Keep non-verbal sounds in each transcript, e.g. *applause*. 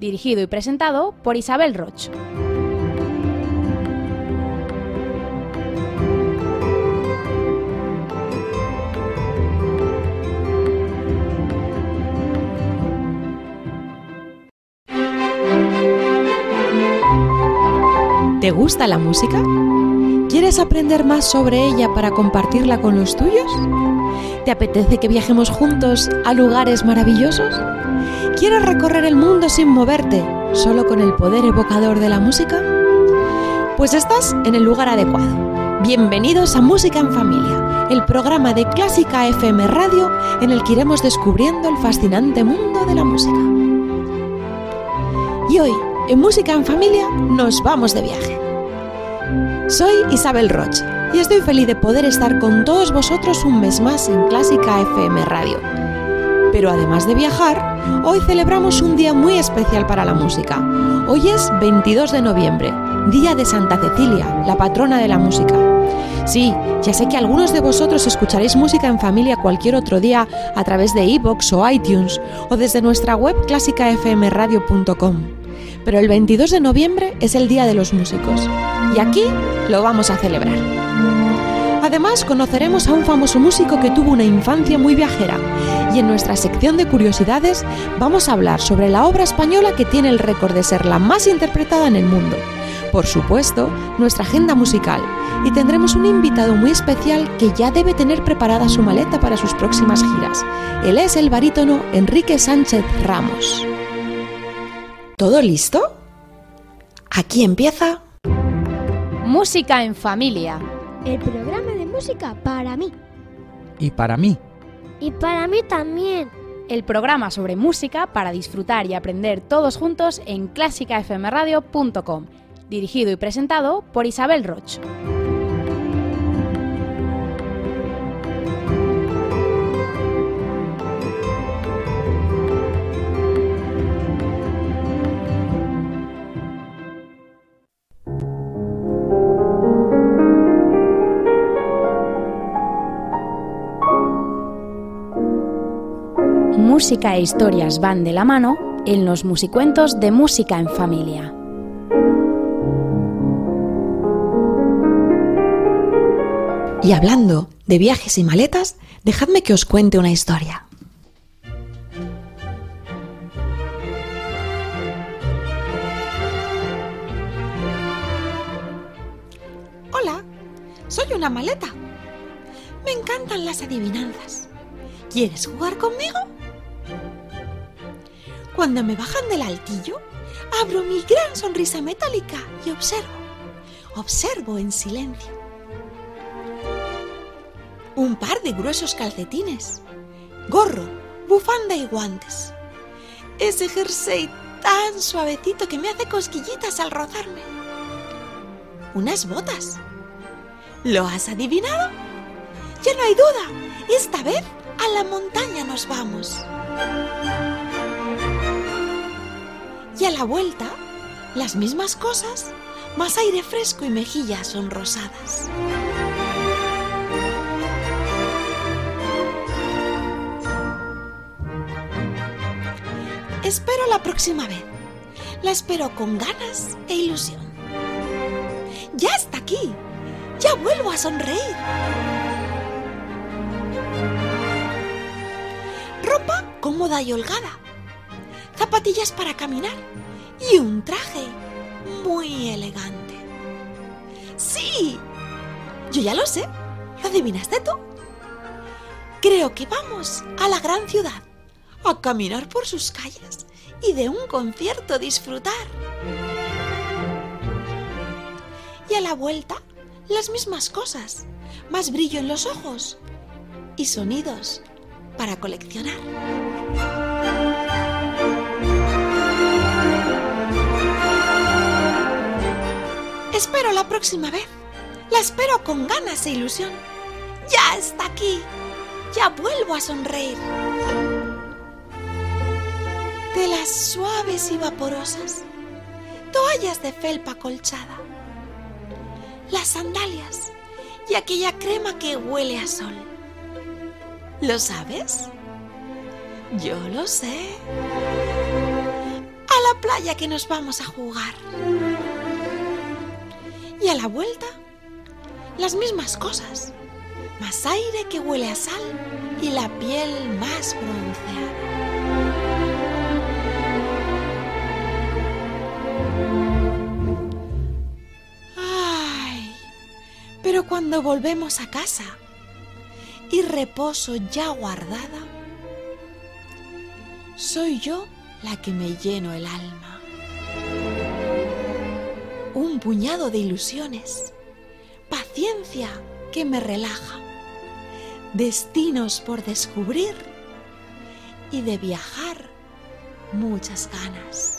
Dirigido y presentado por Isabel Roch. ¿Te gusta la música? ¿Quieres aprender más sobre ella para compartirla con los tuyos? ¿Te apetece que viajemos juntos a lugares maravillosos? ¿Quieres recorrer el mundo sin moverte, solo con el poder evocador de la música? Pues estás en el lugar adecuado. Bienvenidos a Música en Familia, el programa de Clásica FM Radio en el que iremos descubriendo el fascinante mundo de la música. Y hoy en Música en Familia nos vamos de viaje. Soy Isabel Roche y estoy feliz de poder estar con todos vosotros un mes más en Clásica FM Radio. Pero además de viajar, hoy celebramos un día muy especial para la música. Hoy es 22 de noviembre, Día de Santa Cecilia, la patrona de la música. Sí, ya sé que algunos de vosotros escucharéis música en familia cualquier otro día a través de iVoox o iTunes o desde nuestra web clásicafmradio.com pero el 22 de noviembre es el Día de los Músicos y aquí lo vamos a celebrar. Además, conoceremos a un famoso músico que tuvo una infancia muy viajera y en nuestra sección de curiosidades vamos a hablar sobre la obra española que tiene el récord de ser la más interpretada en el mundo. Por supuesto, nuestra agenda musical y tendremos un invitado muy especial que ya debe tener preparada su maleta para sus próximas giras. Él es el barítono Enrique Sánchez Ramos. ¿Todo listo? Aquí empieza. Música en familia. El programa de música para mí. Y para mí. Y para mí también. El programa sobre música para disfrutar y aprender todos juntos en clásicafmradio.com. Dirigido y presentado por Isabel Roch. Música e historias van de la mano en los musicuentos de Música en Familia. Y hablando de viajes y maletas, dejadme que os cuente una historia. Hola, soy una maleta. Me encantan las adivinanzas. ¿Quieres jugar conmigo? Cuando me bajan del altillo, abro mi gran sonrisa metálica y observo, observo en silencio. Un par de gruesos calcetines, gorro, bufanda y guantes. Ese jersey tan suavecito que me hace cosquillitas al rozarme. Unas botas. ¿Lo has adivinado? Ya no hay duda. Esta vez a la montaña nos vamos. Y a la vuelta, las mismas cosas, más aire fresco y mejillas sonrosadas. Espero la próxima vez. La espero con ganas e ilusión. Ya está aquí. Ya vuelvo a sonreír. Ropa cómoda y holgada zapatillas para caminar y un traje muy elegante. ¡Sí! Yo ya lo sé. ¿Lo adivinaste tú? Creo que vamos a la gran ciudad, a caminar por sus calles y de un concierto disfrutar. Y a la vuelta, las mismas cosas, más brillo en los ojos y sonidos para coleccionar. Próxima vez. La espero con ganas e ilusión. Ya está aquí. Ya vuelvo a sonreír. Telas suaves y vaporosas. Toallas de felpa colchada. Las sandalias y aquella crema que huele a sol. ¿Lo sabes? Yo lo sé. A la playa que nos vamos a jugar. Y a la vuelta, las mismas cosas. Más aire que huele a sal y la piel más bronceada. Ay, pero cuando volvemos a casa y reposo ya guardada, soy yo la que me lleno el alma. Un puñado de ilusiones, paciencia que me relaja, destinos por descubrir y de viajar muchas ganas.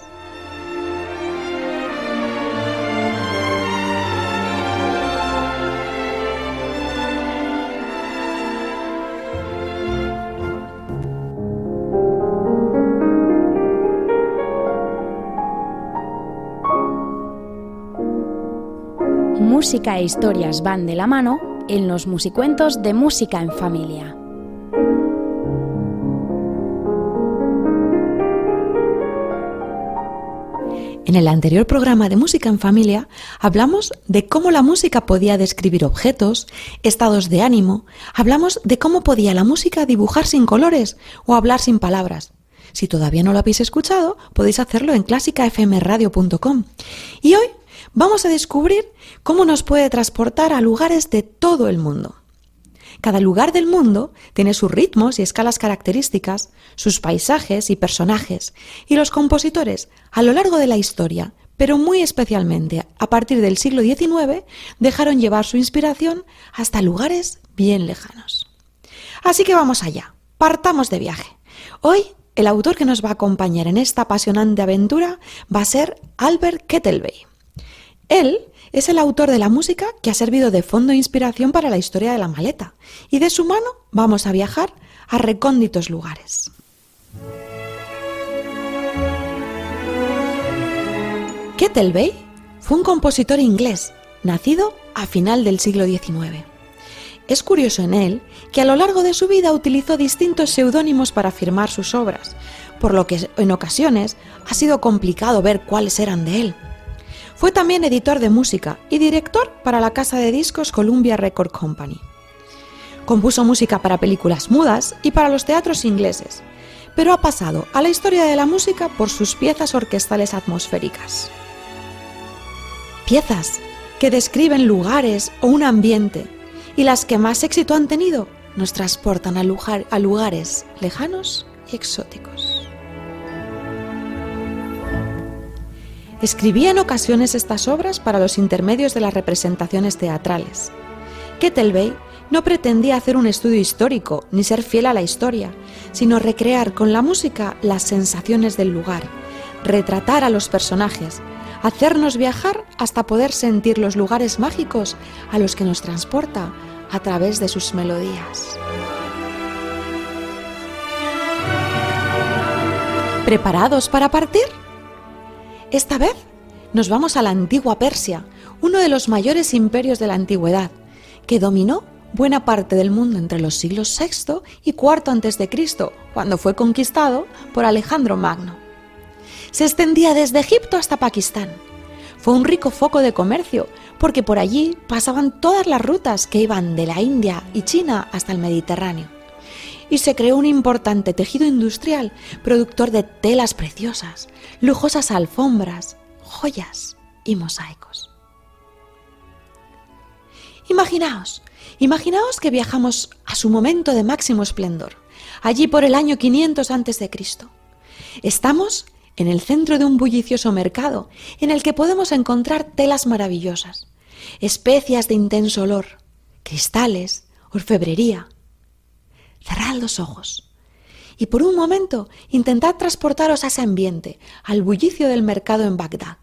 Música e historias van de la mano en los musicuentos de Música en Familia. En el anterior programa de Música en Familia hablamos de cómo la música podía describir objetos, estados de ánimo, hablamos de cómo podía la música dibujar sin colores o hablar sin palabras. Si todavía no lo habéis escuchado, podéis hacerlo en clásicafmradio.com. Y hoy vamos a descubrir cómo nos puede transportar a lugares de todo el mundo. Cada lugar del mundo tiene sus ritmos y escalas características, sus paisajes y personajes, y los compositores, a lo largo de la historia, pero muy especialmente a partir del siglo XIX, dejaron llevar su inspiración hasta lugares bien lejanos. Así que vamos allá, partamos de viaje. Hoy el autor que nos va a acompañar en esta apasionante aventura va a ser Albert Kettelbey. Él es el autor de la música que ha servido de fondo e inspiración para la historia de la maleta, y de su mano vamos a viajar a recónditos lugares. Kettleby fue un compositor inglés, nacido a final del siglo XIX. Es curioso en él que a lo largo de su vida utilizó distintos seudónimos para firmar sus obras, por lo que en ocasiones ha sido complicado ver cuáles eran de él. Fue también editor de música y director para la casa de discos Columbia Record Company. Compuso música para películas mudas y para los teatros ingleses, pero ha pasado a la historia de la música por sus piezas orquestales atmosféricas. Piezas que describen lugares o un ambiente y las que más éxito han tenido nos transportan a, lugar, a lugares lejanos y exóticos. Escribía en ocasiones estas obras para los intermedios de las representaciones teatrales. Kettleby no pretendía hacer un estudio histórico ni ser fiel a la historia, sino recrear con la música las sensaciones del lugar, retratar a los personajes, hacernos viajar hasta poder sentir los lugares mágicos a los que nos transporta a través de sus melodías. ¿Preparados para partir? Esta vez nos vamos a la antigua Persia, uno de los mayores imperios de la antigüedad, que dominó buena parte del mundo entre los siglos VI y IV a.C., cuando fue conquistado por Alejandro Magno. Se extendía desde Egipto hasta Pakistán. Fue un rico foco de comercio, porque por allí pasaban todas las rutas que iban de la India y China hasta el Mediterráneo. Y se creó un importante tejido industrial, productor de telas preciosas, lujosas alfombras, joyas y mosaicos. Imaginaos, imaginaos que viajamos a su momento de máximo esplendor, allí por el año 500 a.C. Estamos en el centro de un bullicioso mercado en el que podemos encontrar telas maravillosas, especias de intenso olor, cristales, orfebrería. Cerrad los ojos y por un momento intentad transportaros a ese ambiente, al bullicio del mercado en Bagdad.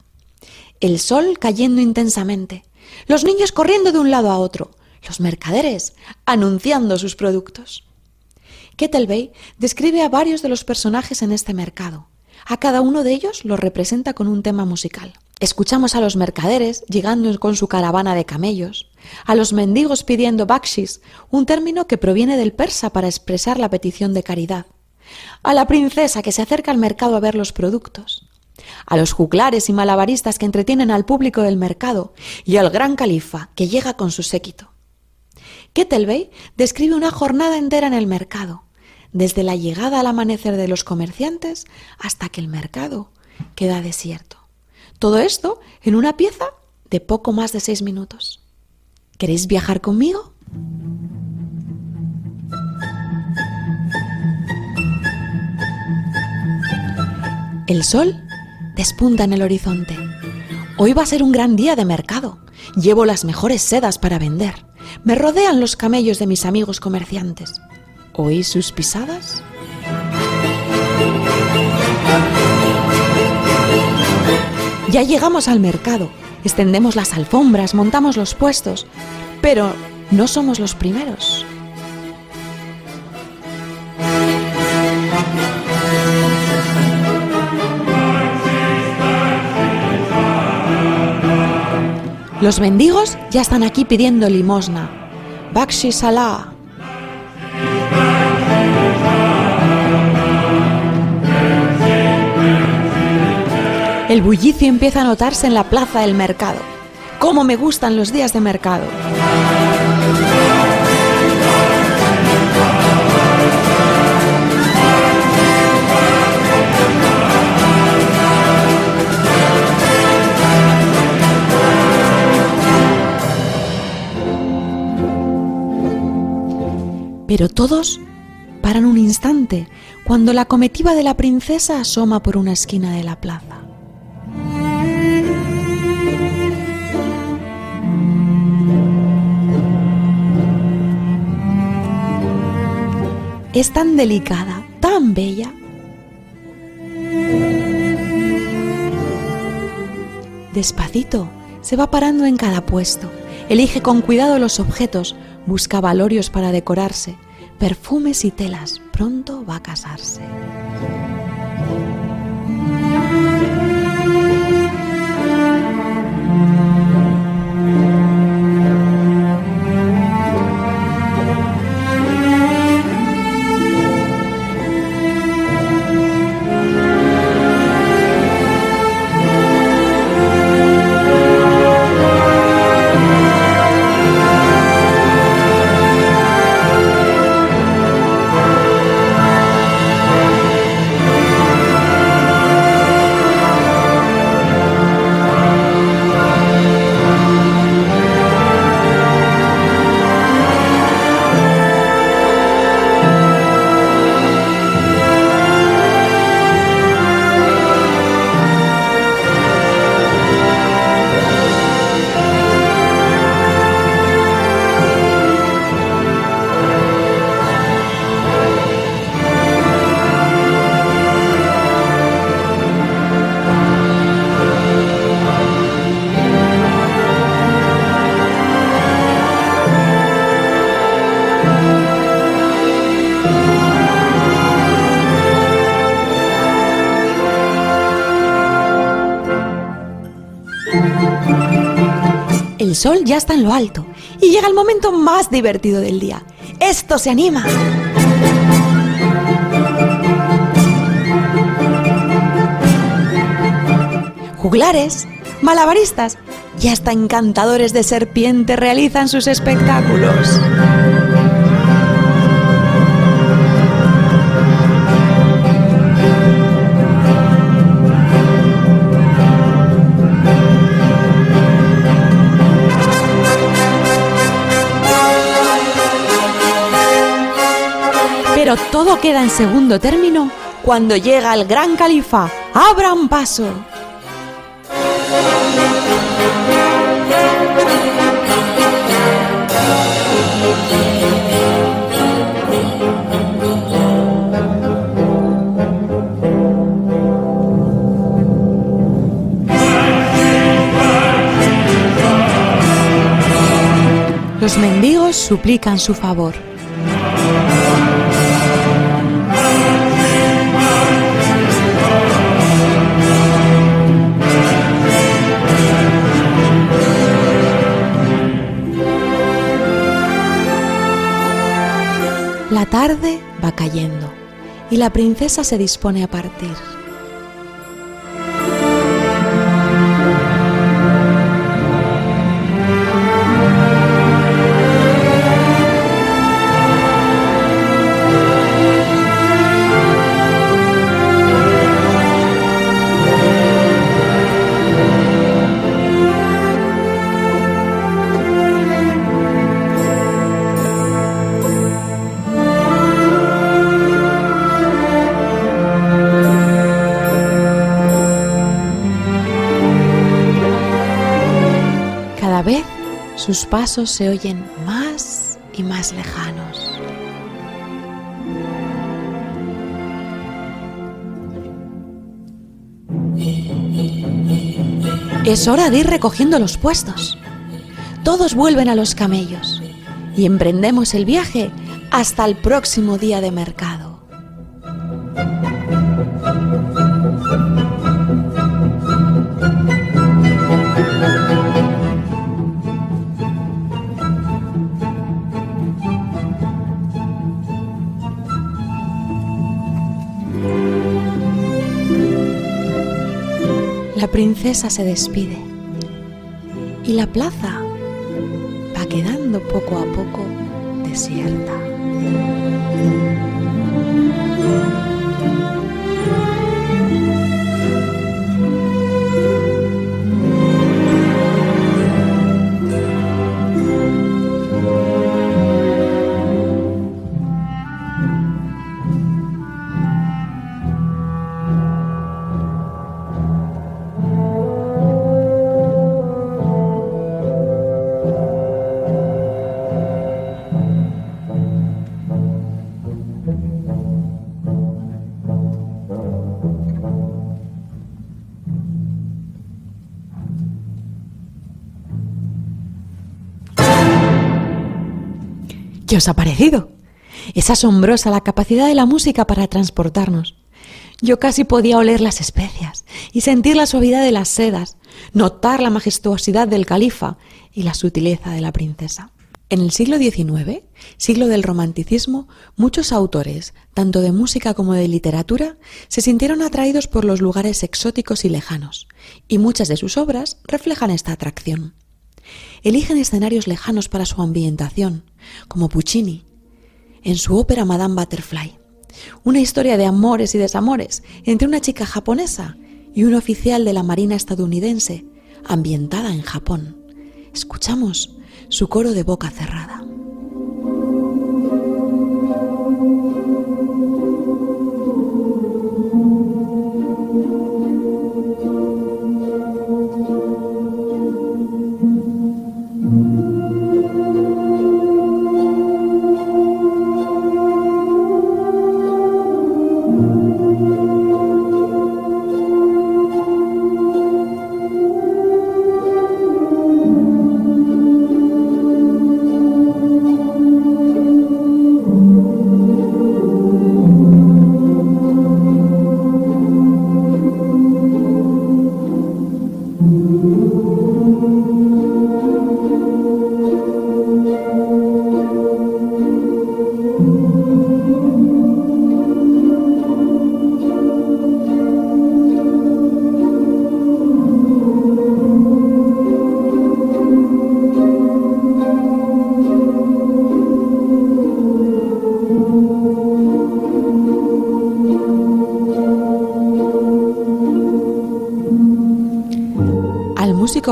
El sol cayendo intensamente, los niños corriendo de un lado a otro, los mercaderes anunciando sus productos. Kettlebay describe a varios de los personajes en este mercado. A cada uno de ellos lo representa con un tema musical. Escuchamos a los mercaderes llegando con su caravana de camellos, a los mendigos pidiendo bakshis, un término que proviene del persa para expresar la petición de caridad, a la princesa que se acerca al mercado a ver los productos, a los juglares y malabaristas que entretienen al público del mercado y al gran califa que llega con su séquito. Kettlebay describe una jornada entera en el mercado, desde la llegada al amanecer de los comerciantes hasta que el mercado queda desierto. Todo esto en una pieza de poco más de seis minutos. ¿Queréis viajar conmigo? El sol despunta en el horizonte. Hoy va a ser un gran día de mercado. Llevo las mejores sedas para vender. Me rodean los camellos de mis amigos comerciantes. ¿Oís sus pisadas? Ya llegamos al mercado, extendemos las alfombras, montamos los puestos, pero no somos los primeros. Los mendigos ya están aquí pidiendo limosna. Bakshi Salah. El bullicio empieza a notarse en la plaza del mercado. ¡Cómo me gustan los días de mercado! Pero todos paran un instante cuando la comitiva de la princesa asoma por una esquina de la plaza. Es tan delicada, tan bella. Despacito se va parando en cada puesto, elige con cuidado los objetos, busca valorios para decorarse, perfumes y telas, pronto va a casarse. El sol ya está en lo alto y llega el momento más divertido del día. ¡Esto se anima! Juglares, malabaristas y hasta encantadores de serpiente realizan sus espectáculos. Pero todo queda en segundo término cuando llega el gran califa. ¡Abran paso! Los mendigos suplican su favor. Tarde va cayendo y la princesa se dispone a partir. Sus pasos se oyen más y más lejanos. Es hora de ir recogiendo los puestos. Todos vuelven a los camellos y emprendemos el viaje hasta el próximo día de mercado. Princesa se despide y la plaza va quedando poco a poco desierta. ¿Qué os ha parecido? Es asombrosa la capacidad de la música para transportarnos. Yo casi podía oler las especias y sentir la suavidad de las sedas, notar la majestuosidad del califa y la sutileza de la princesa. En el siglo XIX, siglo del romanticismo, muchos autores, tanto de música como de literatura, se sintieron atraídos por los lugares exóticos y lejanos, y muchas de sus obras reflejan esta atracción. Eligen escenarios lejanos para su ambientación, como Puccini, en su ópera Madame Butterfly, una historia de amores y desamores entre una chica japonesa y un oficial de la Marina estadounidense, ambientada en Japón. Escuchamos su coro de boca cerrada.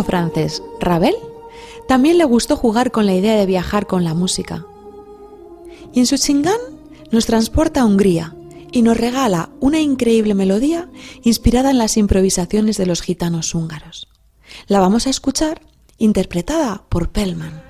Francés Ravel también le gustó jugar con la idea de viajar con la música. Y en su chingán nos transporta a Hungría y nos regala una increíble melodía inspirada en las improvisaciones de los gitanos húngaros. La vamos a escuchar interpretada por Pellman.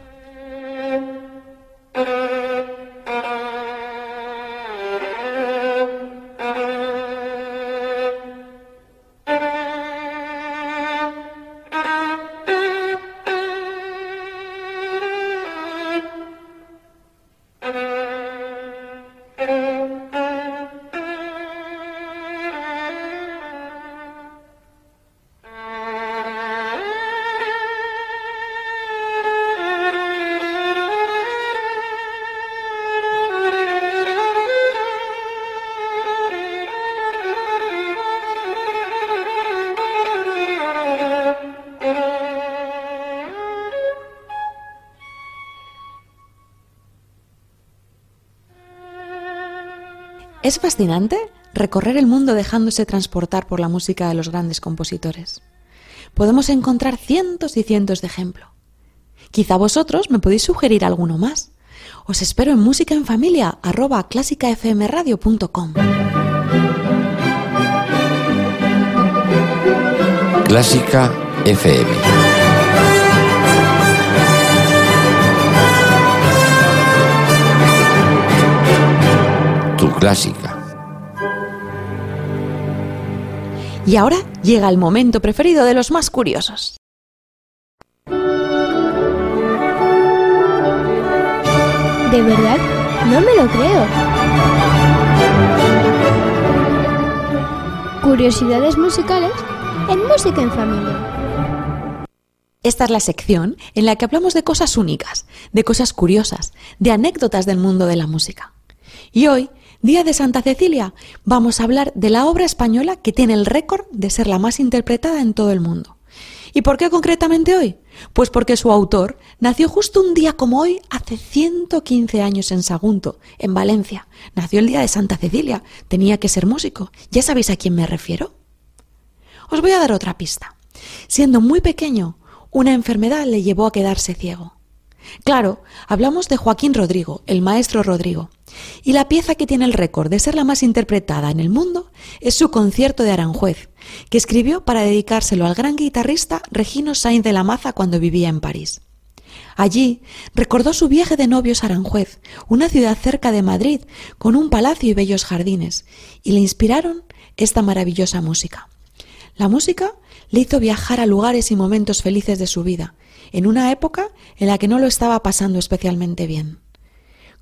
Fascinante recorrer el mundo dejándose transportar por la música de los grandes compositores. Podemos encontrar cientos y cientos de ejemplos. Quizá vosotros me podéis sugerir alguno más. Os espero en música en familia. Clásica FM. Tu clásica. Y ahora llega el momento preferido de los más curiosos. ¿De verdad? No me lo creo. Curiosidades musicales en Música en Familia. Esta es la sección en la que hablamos de cosas únicas, de cosas curiosas, de anécdotas del mundo de la música. Y hoy, Día de Santa Cecilia, vamos a hablar de la obra española que tiene el récord de ser la más interpretada en todo el mundo. ¿Y por qué concretamente hoy? Pues porque su autor nació justo un día como hoy, hace 115 años en Sagunto, en Valencia. Nació el día de Santa Cecilia, tenía que ser músico. ¿Ya sabéis a quién me refiero? Os voy a dar otra pista. Siendo muy pequeño, una enfermedad le llevó a quedarse ciego. Claro, hablamos de Joaquín Rodrigo, el maestro Rodrigo. Y la pieza que tiene el récord de ser la más interpretada en el mundo es su concierto de Aranjuez, que escribió para dedicárselo al gran guitarrista Regino Sainz de la Maza cuando vivía en París. Allí recordó su viaje de novios a Aranjuez, una ciudad cerca de Madrid, con un palacio y bellos jardines, y le inspiraron esta maravillosa música. La música le hizo viajar a lugares y momentos felices de su vida, en una época en la que no lo estaba pasando especialmente bien.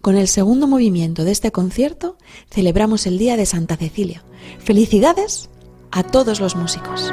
Con el segundo movimiento de este concierto celebramos el Día de Santa Cecilia. Felicidades a todos los músicos.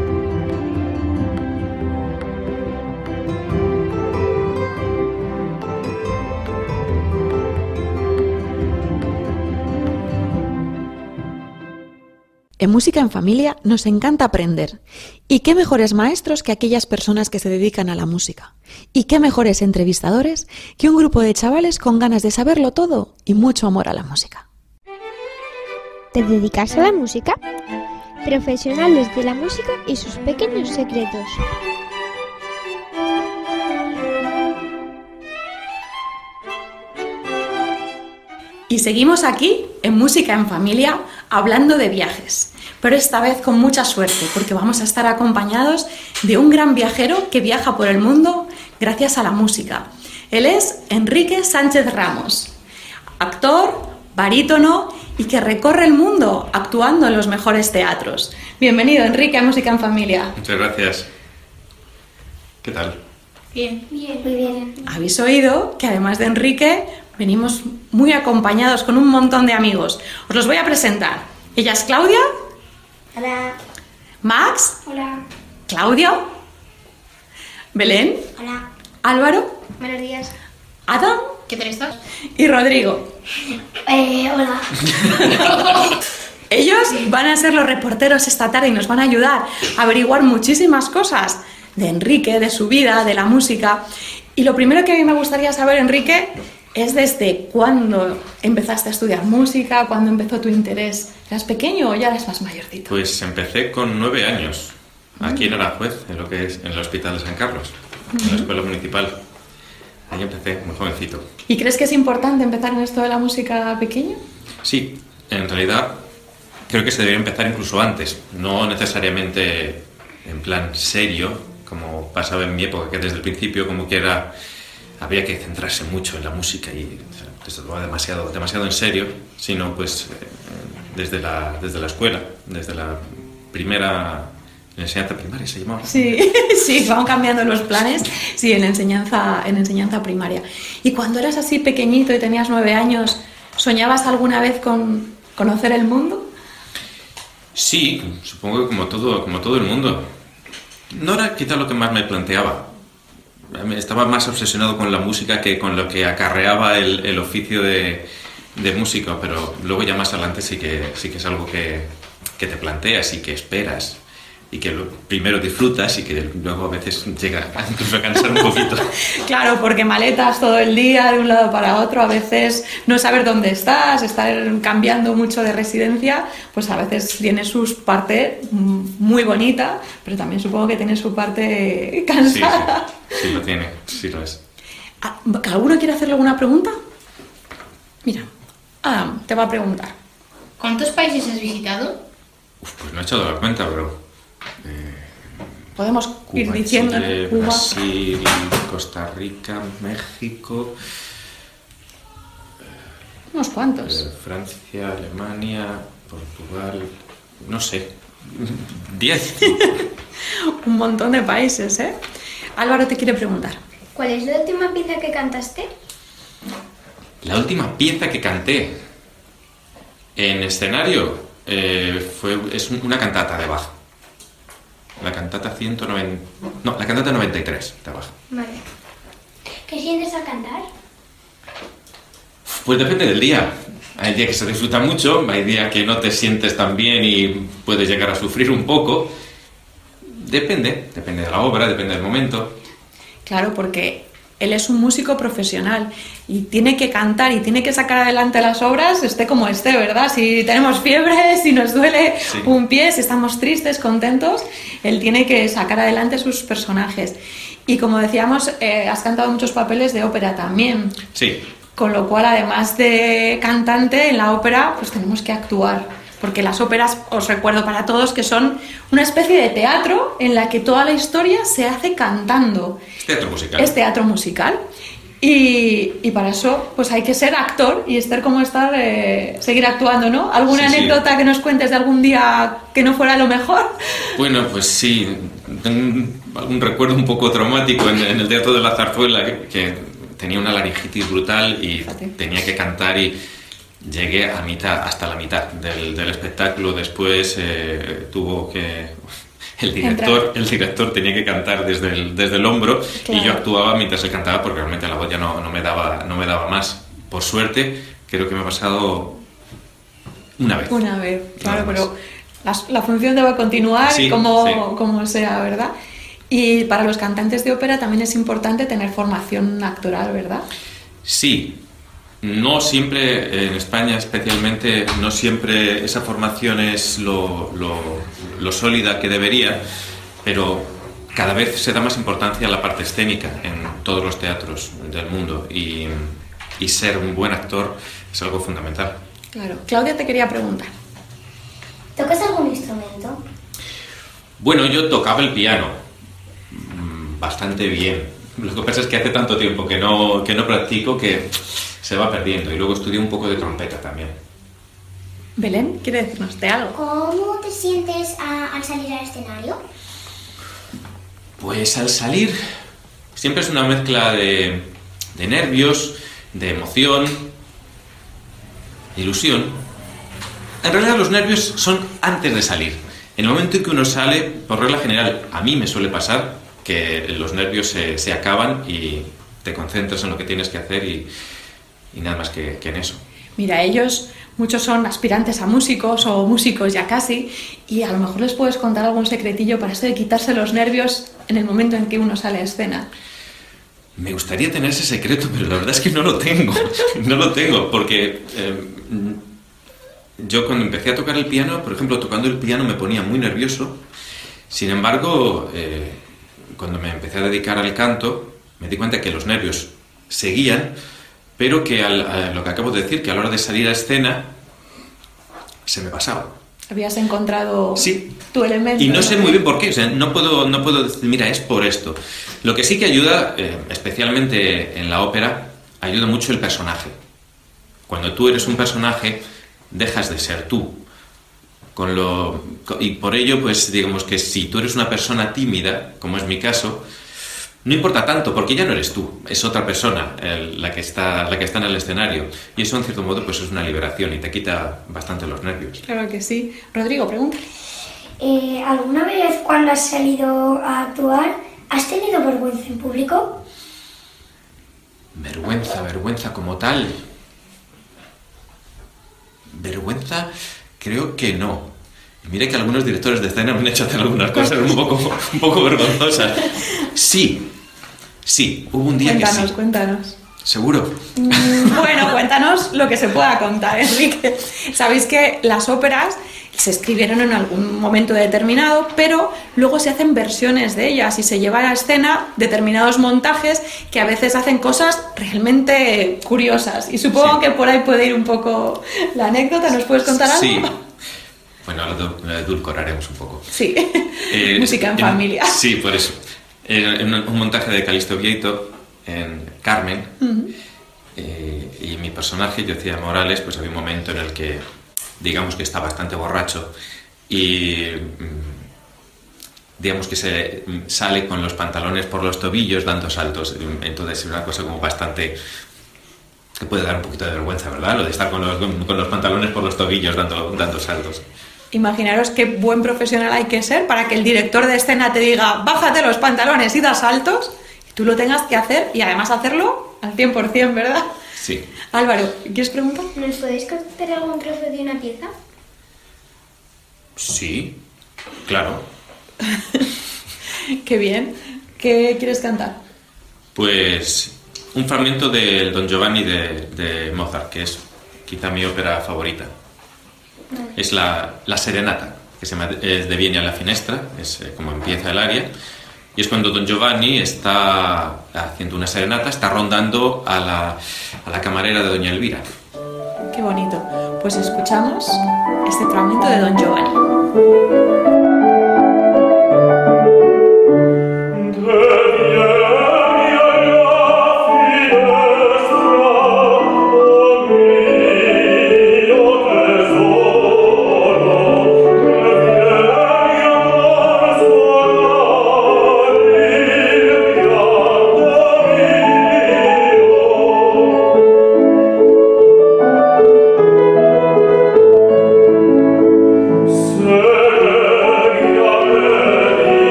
En Música en Familia nos encanta aprender. ¿Y qué mejores maestros que aquellas personas que se dedican a la música? ¿Y qué mejores entrevistadores que un grupo de chavales con ganas de saberlo todo y mucho amor a la música? ¿Te dedicas a la música? Profesionales de la música y sus pequeños secretos. Y seguimos aquí en Música en Familia hablando de viajes, pero esta vez con mucha suerte porque vamos a estar acompañados de un gran viajero que viaja por el mundo gracias a la música. Él es Enrique Sánchez Ramos, actor, barítono y que recorre el mundo actuando en los mejores teatros. Bienvenido Enrique a Música en Familia. Muchas gracias. ¿Qué tal? Bien. Bien, muy bien. Habéis oído que además de Enrique venimos muy acompañados con un montón de amigos. Os los voy a presentar. Ella es Claudia, Hola. Max, Hola. Claudio, Belén, Hola. Álvaro, Buenos días. Adam ¿Qué tal estás? y Rodrigo. *laughs* Eh, hola. *laughs* Ellos van a ser los reporteros esta tarde y nos van a ayudar a averiguar muchísimas cosas de Enrique, de su vida, de la música. Y lo primero que a mí me gustaría saber, Enrique, es desde cuándo empezaste a estudiar música, cuándo empezó tu interés. ¿Eras pequeño o ya eras más mayorcito? Pues empecé con nueve años, aquí en Aranjuez, en lo que es en el Hospital de San Carlos, en la escuela municipal. Ahí empecé, muy jovencito. ¿Y crees que es importante empezar en esto de la música pequeño? Sí, en realidad creo que se debería empezar incluso antes, no necesariamente en plan serio, como pasaba en mi época, que desde el principio como que era había que centrarse mucho en la música y esto va demasiado, demasiado en serio, sino pues eh, desde, la, desde la escuela, desde la primera enseñanza primaria se llamaba. Sí, *laughs* sí, van cambiando los planes, sí, en enseñanza, en enseñanza primaria. Y cuando eras así pequeñito y tenías nueve años, ¿soñabas alguna vez con conocer el mundo? Sí, supongo que como todo, como todo el mundo. No era quizá lo que más me planteaba, estaba más obsesionado con la música que con lo que acarreaba el, el oficio de, de, músico, pero luego ya más adelante sí que, sí que es algo que, que te planteas y que esperas y que lo, primero disfrutas y que luego a veces llega incluso a cansar un poquito. *laughs* claro, porque maletas todo el día de un lado para otro, a veces no saber dónde estás, estar cambiando mucho de residencia, pues a veces tiene su parte muy bonita, pero también supongo que tiene su parte cansada. Sí, sí, sí lo tiene, sí lo es. Ah, ¿Alguno quiere hacerle alguna pregunta? Mira, Adam te va a preguntar. ¿Cuántos países has visitado? Uf, pues no he echado la cuenta, pero Podemos Cuba, ir diciendo Chile, Cuba. Brasil, Costa Rica, México, Unos cuantos. eh, Francia, Alemania, Portugal, no sé, 10. *laughs* Un montón de países, ¿eh? Álvaro te quiere preguntar. ¿Cuál es la última pieza que cantaste? La última pieza que canté en escenario eh, fue, es un- una cantata de Bach. La cantata 190... No, la cantata 93 de Bach. Vale. ¿Qué sientes al cantar? Pues depende del día. Hay días que se disfruta mucho, hay días que no te sientes tan bien y puedes llegar a sufrir un poco. Depende, depende de la obra, depende del momento. Claro, porque él es un músico profesional y tiene que cantar y tiene que sacar adelante las obras, esté como esté, ¿verdad? Si tenemos fiebre, si nos duele Sí. un pie, si estamos tristes, contentos, él tiene que sacar adelante sus personajes. Y como decíamos, eh, has cantado muchos papeles de ópera también, Sí, con lo cual además de cantante en la ópera, pues tenemos que actuar. Porque las óperas, os recuerdo para todos, que son una especie de teatro en la que toda la historia se hace cantando es teatro musical. es teatro musical. Y, y para eso, pues hay que ser actor y estar como estar, eh, seguir actuando, ¿no? ¿Alguna Sí, sí. anécdota que nos cuentes de algún día que no fuera lo mejor? *laughs* Bueno, pues sí, tengo un recuerdo un poco traumático en, en el Teatro de la Zarzuela, que, que tenía una laringitis brutal y Fíjate. tenía que cantar y llegué a mitad, hasta la mitad del, del espectáculo. Después eh, tuvo que... *laughs* El director, el director tenía que cantar desde el, desde el hombro y Claro. yo actuaba mientras él cantaba porque realmente la voz ya no, no me daba, no me daba más. Por suerte, creo que me ha pasado una vez. Una vez, claro, pero las- la, función debe continuar Sí, como, sí. como sea, ¿verdad? Y para los cantantes de ópera también es importante tener formación actoral, ¿verdad? Sí, no siempre, en España especialmente, no siempre esa formación es lo, lo- lo sólida que debería, pero cada vez se da más importancia a la parte escénica en todos los teatros del mundo y, y ser un buen actor es algo fundamental. Claro. Claudia te quería preguntar. ¿Tocas algún instrumento? Bueno, yo tocaba el piano mm, bastante bien. Lo que pasa es que hace tanto tiempo que no, que no practico que se va perdiendo. Y luego estudié un poco de trompeta también. Belén, ¿quiere decirnos de algo? ¿Cómo te sientes a- al salir al escenario? Pues al salir siempre es una mezcla de, de nervios, de emoción, de ilusión. En realidad los nervios son antes de salir. En el momento en que uno sale, por regla general, a mí me suele pasar que los nervios se, se acaban y te concentras en lo que tienes que hacer y, y nada más que, que en eso. Mira, ellos, muchos son aspirantes a músicos o músicos ya casi, y a lo mejor les puedes contar algún secretillo para esto de quitarse los nervios en el momento en que uno sale a escena. Me gustaría tener ese secreto, pero la verdad es que no lo tengo. *laughs* no lo tengo, porque eh, yo cuando empecé a tocar el piano, por ejemplo, tocando el piano me ponía muy nervioso. Sin embargo, eh, cuando me empecé a dedicar al canto, me di cuenta que los nervios seguían, pero que al, lo que acabo de decir, que a la hora de salir a escena, se me pasaba. Habías encontrado sí. tu elemento. Y no sé muy bien por qué, o sea, no puedo, no puedo decir, mira, es por esto. Lo que sí que ayuda, eh, especialmente en la ópera, ayuda mucho el personaje. Cuando tú eres un personaje, dejas de ser tú. Con lo, y por ello, pues digamos que si tú eres una persona tímida, como es mi caso, no importa tanto, porque ya no eres tú, es otra persona la, que está, la que está en el escenario. Y eso, en cierto modo, pues es una liberación y te quita bastante los nervios. Claro que sí. Rodrigo, pregúntale. Eh, ¿Alguna vez cuando has salido a actuar, has tenido vergüenza en público? Vergüenza, vergüenza como tal. Vergüenza, creo que no. Y mire que algunos directores de escena me han hecho hacer algunas cosas un poco, un poco vergonzosas. Sí, sí, hubo un día cuéntanos, que sí. Cuéntanos, ¿Seguro? Mm, bueno, cuéntanos lo que se pueda contar, Enrique. Sabéis que las óperas se escribieron en algún momento determinado, pero luego se hacen versiones de ellas y se lleva a la escena determinados montajes que a veces hacen cosas realmente curiosas. Y supongo Sí. que por ahí puede ir un poco la anécdota. ¿Nos puedes contar algo? Sí. Bueno, lo edulcoraremos un poco. Sí. Eh, Música en familia. Sí, por eso. En, en un montaje de Calisto Vieito, en Carmen, eh, y mi personaje, yo decía Morales, pues había un momento en el que, digamos que está bastante borracho y mm, digamos que se sale con los pantalones por los tobillos dando saltos. Entonces es una cosa como bastante que puede dar un poquito de vergüenza, ¿verdad? Lo de estar con los, con- los pantalones por los tobillos dando, dando saltos. Imaginaros qué buen profesional hay que ser para que el director de escena te diga, bájate los pantalones y da saltos, tú lo tengas que hacer y además hacerlo al 100%, ¿verdad? Sí. Álvaro, ¿quieres preguntar? ¿Nos podéis contar algún trozo de una pieza? Sí, claro. *laughs* Qué bien. ¿Qué quieres cantar? Pues un fragmento del Don Giovanni de, de Mozart, que es quizá mi ópera favorita. Es la, la Serenata, que se llama es de Viene a la Finestra, es eh, como empieza el aria. Y es cuando Don Giovanni está haciendo una serenata, está rondando a la, a la camarera de Doña Elvira. Qué bonito. Pues escuchamos este fragmento de Don Giovanni.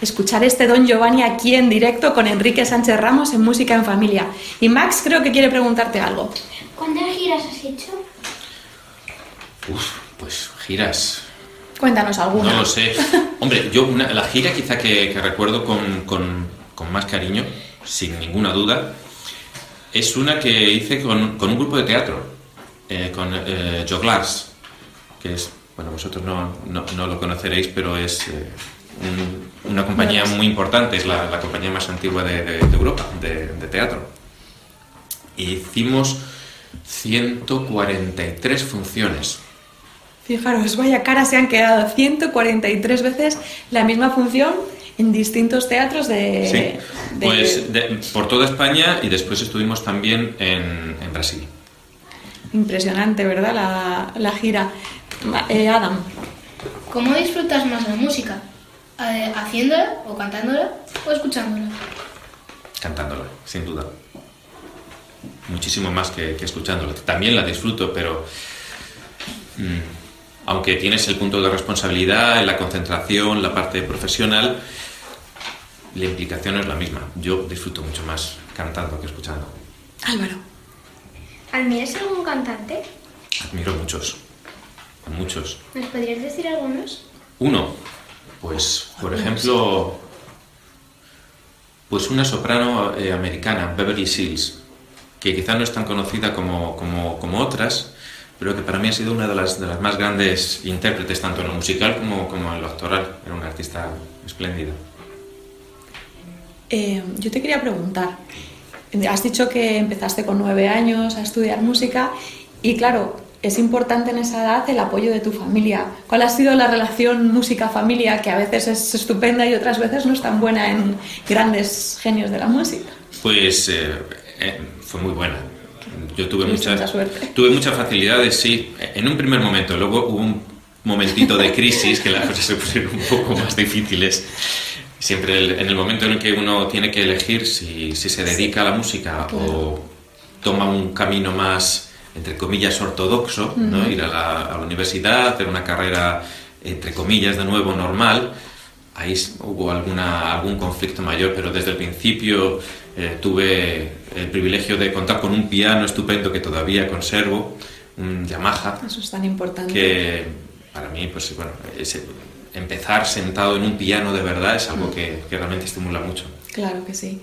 Escuchar este Don Giovanni aquí en directo con Enrique Sánchez Ramos en Música en Familia. Y Max creo que quiere preguntarte algo. ¿Cuántas giras has hecho? Uf, pues giras. Cuéntanos alguna. No lo sé. *laughs* Hombre, yo una- la gira quizá que, que recuerdo con, con- con más cariño, sin ninguna duda, es una que hice con, con un grupo de teatro, eh, con eh, Joglars, que es, bueno, vosotros no, no- no lo conoceréis, pero es eh, un- una compañía muy importante, es la, la compañía más antigua de, de- de Europa, de, de teatro. Y hicimos 143 funciones. Fijaros, vaya cara se han quedado 143 veces la misma función en distintos teatros de... Sí, de- pues de- por toda España y después estuvimos también en, en Brasil. Impresionante, ¿verdad? La, la gira. Eh, Adam, ¿Cómo disfrutas más la música? Eh, ¿Haciéndola o cantándola o escuchándola? cantándola, sin duda. Muchísimo más que, que escuchándola. También la disfruto, pero mm, aunque tienes el punto de responsabilidad, la concentración, la parte profesional, la implicación es la misma. Yo disfruto mucho más cantando que escuchando. Álvaro. ¿Admiras algún cantante? Admiro muchos, muchos. ¿Nos podrías decir algunos? Uno, pues, por ejemplo, pues una soprano eh, americana, Beverly Seals, que quizá no es tan conocida como, como, otras, pero que para mí ha sido una de las, de las más grandes intérpretes, tanto en lo musical como, como en lo actoral. Era una artista espléndida. Eh, yo te quería preguntar, has dicho que empezaste con nueve años a estudiar música y claro, es importante en esa edad el apoyo de tu familia. ¿Cuál ha sido la relación música-familia que a veces es estupenda y otras veces no es tan buena en grandes genios de la música? Pues eh, eh, fue muy buena. Yo tuve mucha, mucha suerte. tuve muchas facilidades, sí, en un primer momento. Luego hubo un momentito de crisis que las cosas se pusieron un poco más difíciles. Siempre el- en el momento en el que uno tiene que elegir si, si se dedica a la música o toma un camino más, entre comillas, ortodoxo, ¿no? ir a la, a la universidad, hacer una carrera, entre comillas, de nuevo normal, ahí hubo alguna, algún conflicto mayor, pero desde el principio eh, tuve el privilegio de contar con un piano estupendo que todavía conservo, un Yamaha, Eso es tan importante. que para mí, pues bueno, ese- empezar sentado en un piano de verdad es algo que, que realmente estimula mucho. Claro que sí.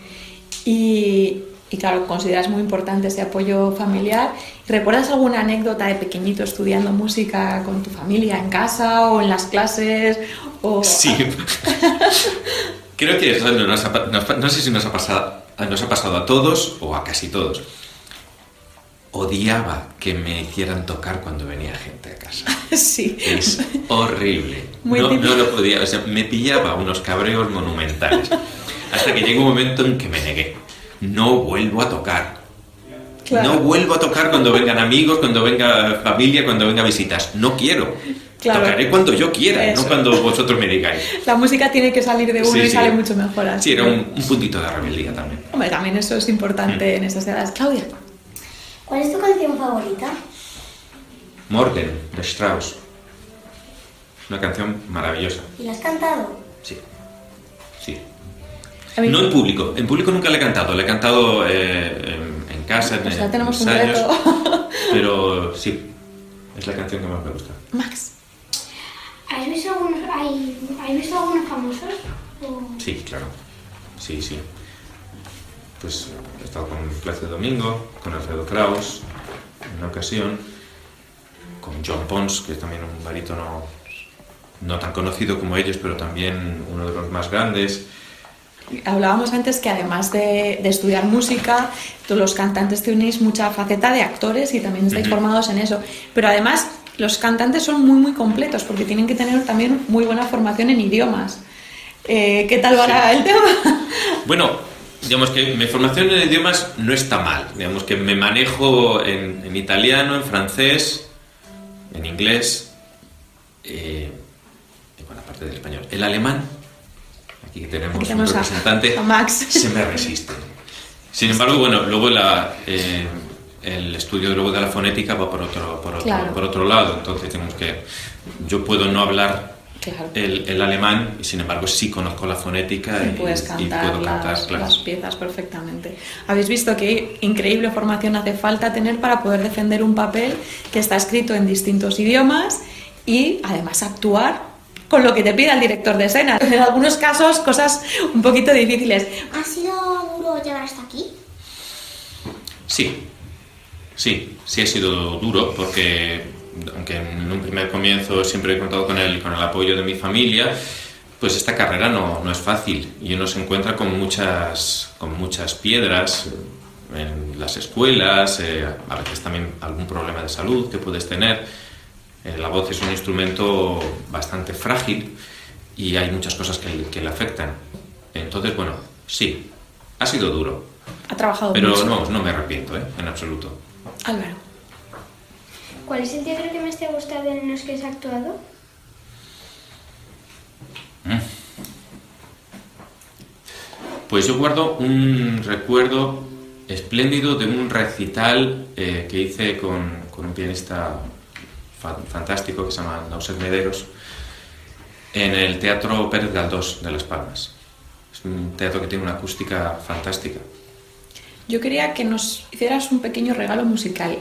Y, y claro, consideras muy importante ese apoyo familiar. ¿Recuerdas alguna anécdota de pequeñito estudiando música con tu familia en casa o en las clases? O... Sí. *laughs* Creo que eso nos ha pa- nos pa- no sé si nos ha, pasado, nos ha pasado a todos o a casi todos. Odiaba que me hicieran tocar cuando venía gente a casa. *laughs* sí. Es horrible. Muy no, no lo podía, o sea, me pillaba unos cabreos monumentales. Hasta que llegó un momento en que me negué. No vuelvo a tocar. Claro. No vuelvo a tocar cuando vengan amigos, cuando venga familia, cuando venga visitas. No quiero. Claro. Tocaré cuando yo quiera, Eso. no cuando vosotros me digáis. La música tiene que salir de uno Sí, y sí. sale mucho mejor así. Sí, era un, un puntito de rebeldía también. Hombre, también eso es importante Mm. en esas edades. Claudia. ¿Cuál es tu canción favorita? Morgen, de Strauss. Una canción maravillosa. ¿Y la has cantado? Sí. Sí. No en público. En público nunca le he cantado. Le he cantado eh, casa, en, Pues ya en tenemos un ensayos. reto. *laughs* Pero sí, es la canción que más me gusta. Max. ¿Has visto algunos, hay, ¿has visto algunos famosos? O- Sí, claro. Sí, sí. Pues he estado con Plácido Domingo, con Alfredo Kraus, en una ocasión, con John Pons, que es también un barítono no tan conocido como ellos, pero también uno de los más grandes. Hablábamos antes que además de, de estudiar música, todos los cantantes tenéis mucha faceta de actores y también estáis Ujú. formados en eso. Pero además los cantantes son muy muy completos porque tienen que tener también muy buena formación en idiomas. Eh, ¿Qué tal va el tema? Bueno, digamos que mi formación en idiomas no está mal. Digamos que me manejo en, en italiano, en francés, en inglés eh, y bueno, aparte del español. El alemán, aquí tenemos, tenemos un a- representante, a Max. *laughs* se me resiste. Sin embargo, bueno, luego la, eh, el estudio luego de la fonética va por otro, por otro, Claro. por otro lado. Entonces tenemos que... Yo puedo no hablar Claro. el, el alemán y sin embargo sí conozco la fonética Y y, puedes y cantar, puedo cantar, las, claro. las piezas perfectamente. Habéis visto qué increíble formación hace falta tener para poder defender un papel que está escrito en distintos idiomas y además actuar con lo que te pida el director de escena. *laughs* En algunos casos, cosas un poquito difíciles. ¿Ha sido duro llegar hasta aquí? Sí, sí, sí ha sido duro porque aunque en un primer comienzo siempre he contado con el, con el apoyo de mi familia, pues esta carrera no, no es fácil y uno se encuentra con muchas, con muchas piedras en las escuelas, eh, a veces también algún problema de salud que puedes tener. Eh, la voz es un instrumento bastante frágil y hay muchas cosas que, que le afectan. Entonces, bueno, sí, ha sido duro, Ha trabajado pero mucho. no, no me arrepiento, ¿eh? en absoluto. Álvaro. ¿Cuál es el teatro que más te ha gustado en los que has actuado? Pues yo guardo un recuerdo espléndido de un recital eh, que hice con, con un pianista fantástico que se llama Nauset Mederos en el Teatro Pérez Galdós de Las Palmas. Es un teatro que tiene una acústica fantástica. Yo quería que nos hicieras un pequeño regalo musical.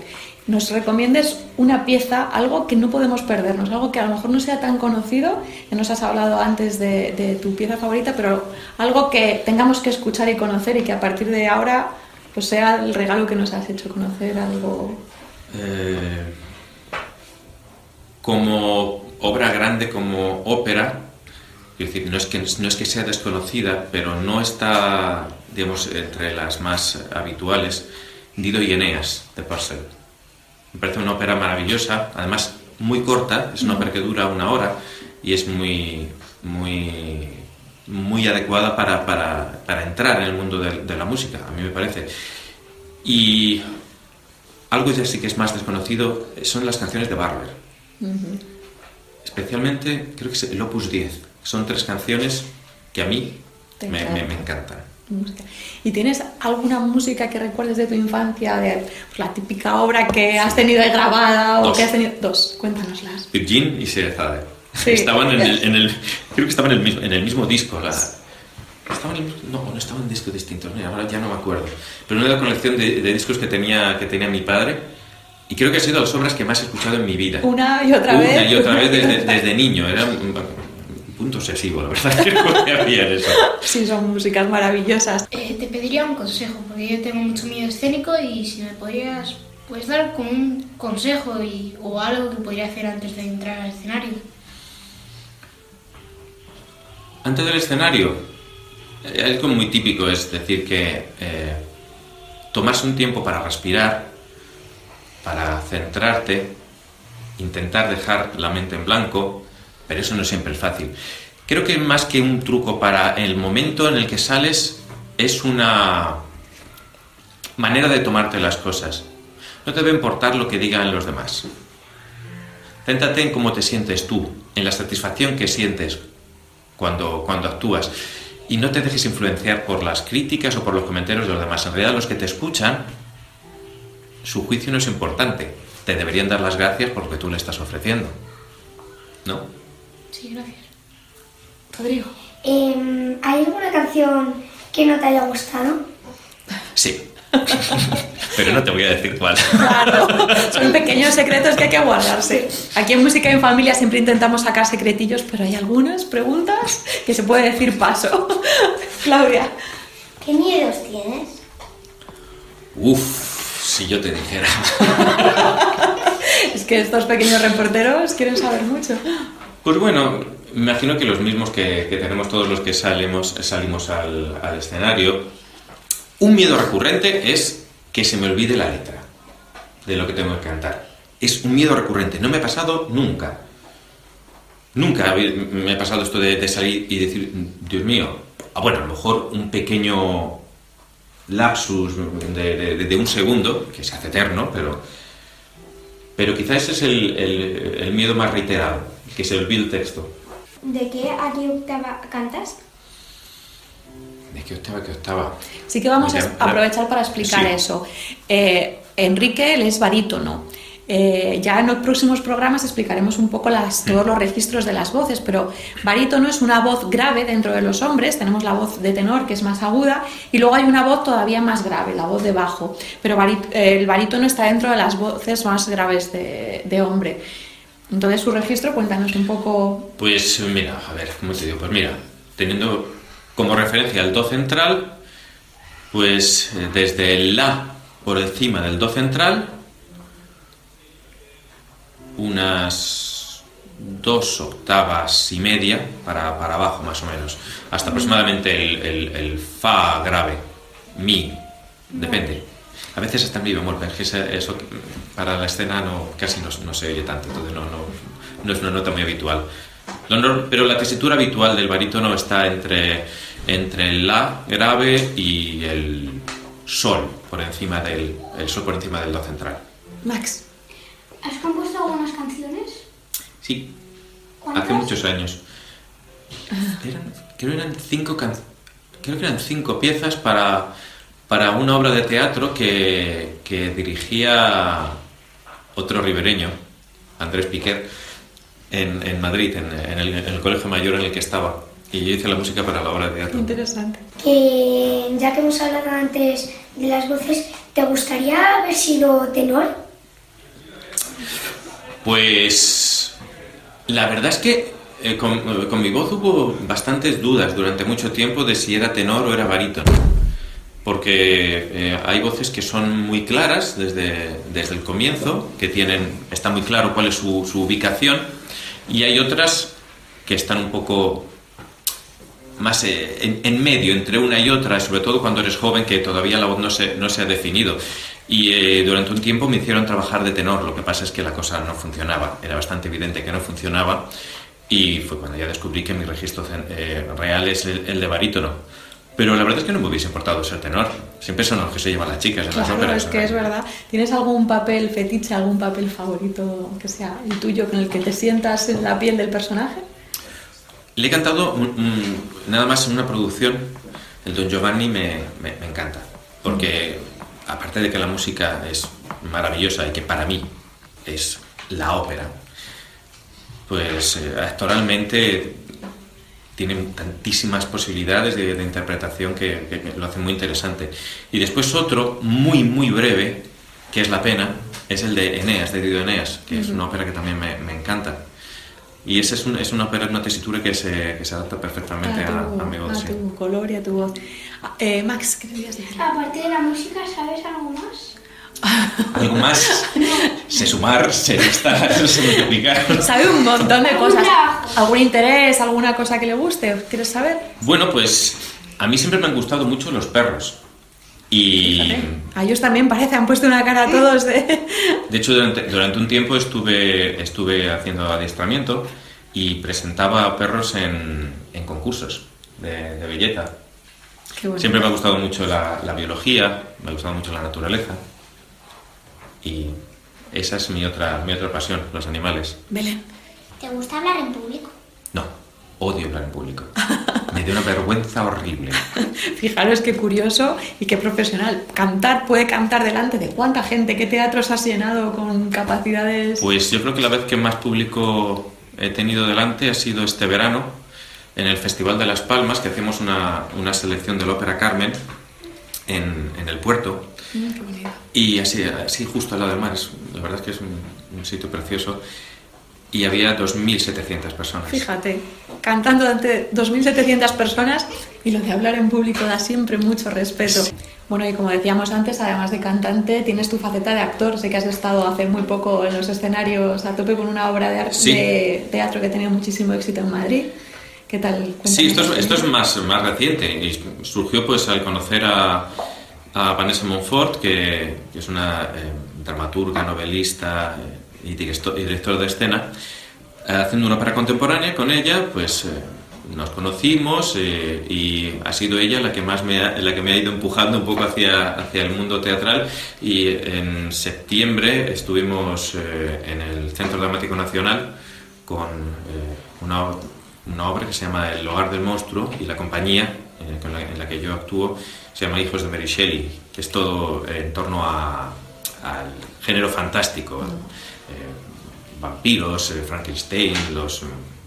Nos recomiendes una pieza, algo que no podemos perdernos, algo que a lo mejor no sea tan conocido. Ya nos has hablado antes de, de tu pieza favorita, pero algo que tengamos que escuchar y conocer y que a partir de ahora pues sea el regalo que nos has hecho conocer, algo. Eh, como obra grande, como ópera, no es, que, no es que sea desconocida, pero no está, digamos, entre las más habituales, Dido y Eneas, de Purcell. Me parece una ópera maravillosa, además muy corta, es una ópera que dura una hora y es muy, muy, muy adecuada para, para- para entrar en el mundo de, de la música, a mí me parece. Y algo ya sí que es más desconocido son las canciones de Barber. Especialmente, creo que es el Opus 10. Son tres canciones que a mí me, me- encantan. me encantan. ¿Y tienes alguna música que recuerdes de tu infancia, de pues, la típica obra que has tenido ahí grabada o Dos. que has tenido? Dos, cuéntanoslas. Virgin y Serezade. Sí. Estaban en el, en el- creo que estaban en el mismo, en el mismo disco. La, estaban en no, no estaban en discos distintos, ahora ya no me acuerdo. Pero una de la colección de, de discos que tenía, que tenía mi padre, y creo que ha sido las obras que más he escuchado en mi vida. Una y otra Una vez. y otra vez desde, *laughs* desde niño. Era un, un punto obsesivo, la verdad, *laughs* que no eso. Sí, son músicas maravillosas. Eh, te pediría un consejo, porque yo tengo mucho miedo escénico y si me podrías pues, dar como un consejo y, o algo que podría hacer antes de entrar al escenario. Antes del escenario, eh, algo muy típico es decir que eh, tomarse un tiempo para respirar, para centrarte, intentar dejar la mente en blanco, pero eso no siempre es fácil. Creo que más que un truco para el momento en el que sales, es una manera de tomarte las cosas. No te debe importar lo que digan los demás. Céntrate en cómo te sientes tú, en la satisfacción que sientes cuando, cuando actúas. Y no te dejes influenciar por las críticas o por los comentarios de los demás. En realidad los que te escuchan, su juicio no es importante. Te deberían dar las gracias por lo que tú le estás ofreciendo. ¿No? Sí, gracias. Rodrigo. Em, ¿Hay alguna canción que no te haya gustado? Sí. *laughs* Pero no te voy a decir cuál. Claro, son pequeños secretos que hay que guardarse. Aquí en Música en Familia siempre intentamos sacar secretillos, pero hay algunas preguntas que se puede decir paso. *laughs* Claudia. ¿Qué miedos tienes? Uf, si yo te dijera. Es que estos pequeños reporteros quieren saber mucho. Pues bueno, me imagino que los mismos que, que tenemos todos los que salimos, salimos al, al escenario. Un miedo recurrente es que se me olvide la letra de lo que tengo que cantar. Es un miedo recurrente. No me ha pasado nunca. Nunca me ha pasado esto de, de salir y decir, Dios mío, ah, bueno, a lo mejor un pequeño lapsus de, de- de un segundo, que se hace eterno, pero, pero quizás ese es el, el- el miedo más reiterado, que se olvide el texto. ¿De qué a qué octava cantas? ¿De qué octava, qué octava? Sí que vamos a aprovechar para explicar sí. eso. Eh, Enrique, él es barítono. Eh, ya en los próximos programas explicaremos un poco todos los registros de las voces, pero barítono es una voz grave dentro de los hombres, tenemos la voz de tenor que es más aguda y luego hay una voz todavía más grave, la voz de bajo, pero el barítono está dentro de las voces más graves de, de hombre. Entonces, su registro, cuéntanos un poco. Pues mira, a ver, ¿cómo te digo? Pues mira, teniendo como referencia el do central, pues eh, desde el La por encima del Do central, unas dos octavas y media para, para abajo más o menos, hasta aproximadamente el, el, Fa grave, Mi, depende. A veces hasta mi bemol, pero es que eso para la escena no, casi no, no se oye tanto, entonces no, no, no es una nota muy habitual. Pero la tesitura habitual del barítono está entre, entre el La grave y el Sol por encima del el Sol por encima del Do central. Max, ¿has compuesto algunas canciones? Sí, hace muchos años. creo, que eran cinco creo que eran cinco piezas para, para una obra de teatro que, que dirigía otro ribereño, Andrés Piquer, en, en Madrid, en, en, el, en el colegio mayor en el que estaba. Y yo hice la música para la obra de teatro. Interesante. Que ya que hemos hablado antes de las voces, ¿te gustaría haber sido tenor? Pues la verdad es que eh, con, con, mi voz hubo bastantes dudas durante mucho tiempo de si era tenor o era barítono. Porque eh, hay voces que son muy claras desde, desde el comienzo, que tienen, está muy claro cuál es su, ubicación, y hay otras que están un poco más eh, en, medio entre una y otra, sobre todo cuando eres joven, que todavía la voz no se, no se ha definido. Y eh, durante un tiempo me hicieron trabajar de tenor, lo que pasa es que la cosa no funcionaba, era bastante evidente que no funcionaba, y fue cuando ya descubrí que mi registro eh, real es el, de barítono. Pero la verdad es que no me hubiese importado ser tenor. Siempre son los que se llevan las chicas en las óperas. Es que es verdad. ¿Tienes algún papel fetiche, algún papel favorito que sea el tuyo, con el que te sientas en la piel del personaje? Le he cantado nada más en una producción, el Don Giovanni me, me, encanta, porque aparte de que la música es maravillosa y que para mí es la ópera, pues eh, actoralmente tiene tantísimas posibilidades de, interpretación que, lo hace muy interesante. Y después otro, muy, muy breve, que es La Pena, es el de Eneas, de Dido Eneas, que es una ópera que también me, me encanta. Y esa es, un, es una ópera, una tesitura que se, que se adapta perfectamente a, a, mi voz. A tu color y a tu voz. Eh, Max, ¿qué querías decir? Aparte de la música, ¿sabes algo más? ¿Algo más? sé sumar, sé restar, *laughs* sé multiplicar. Sabe un montón de cosas. ¿Algún interés, alguna cosa que le guste? ¿Quieres saber? Bueno, pues a mí siempre me han gustado mucho los perros. Y... A ellos también parece, han puesto una cara a todos de... *laughs* De hecho, durante, durante un tiempo estuve, estuve haciendo adiestramiento y presentaba perros en, en concursos de, de belleza. Siempre me ha gustado mucho la, la, biología, me ha gustado mucho la naturaleza y esa es mi otra, mi otra pasión, los animales. Belén. ¿Te gusta hablar en público? No, odio hablar en público. Me dio una vergüenza horrible. *laughs* Fijaros qué curioso y qué profesional. Cantar, puede cantar delante de cuánta gente, qué teatros has llenado con capacidades. Pues yo creo que la vez que más público he tenido delante ha sido este verano, en el Festival de Las Palmas, que hacemos una, una selección de la ópera Carmen en, en el puerto. Mm, y así, así justo al lado del mar, es, la verdad es que es un, un sitio precioso y había 2.700 personas. Fíjate, cantando ante 2.700 personas y lo de hablar en público da siempre mucho respeto. Bueno, y como decíamos antes, además de cantante, tienes tu faceta de actor. Sé que has estado hace muy poco en los escenarios a tope con una obra de, sí. de teatro que ha tenido muchísimo éxito en Madrid. ¿Qué tal? Cuéntame sí, esto es, esto es más, más reciente. Y surgió pues al conocer a, a Vanessa Montfort, que, que es una eh, dramaturga, novelista, eh, y director de escena, eh, haciendo una ópera contemporánea con ella, pues eh, nos conocimos eh, y ha sido ella la que más me ha, la que me ha ido empujando un poco hacia, hacia el mundo teatral. Y en septiembre estuvimos en el Centro Dramático Nacional con una, una, obra que se llama El hogar del monstruo y la compañía en la, en la que yo actúo se llama Hijos de Mary Shelley, que es todo en torno a al género fantástico. Eh, vampiros, eh, Frankenstein, los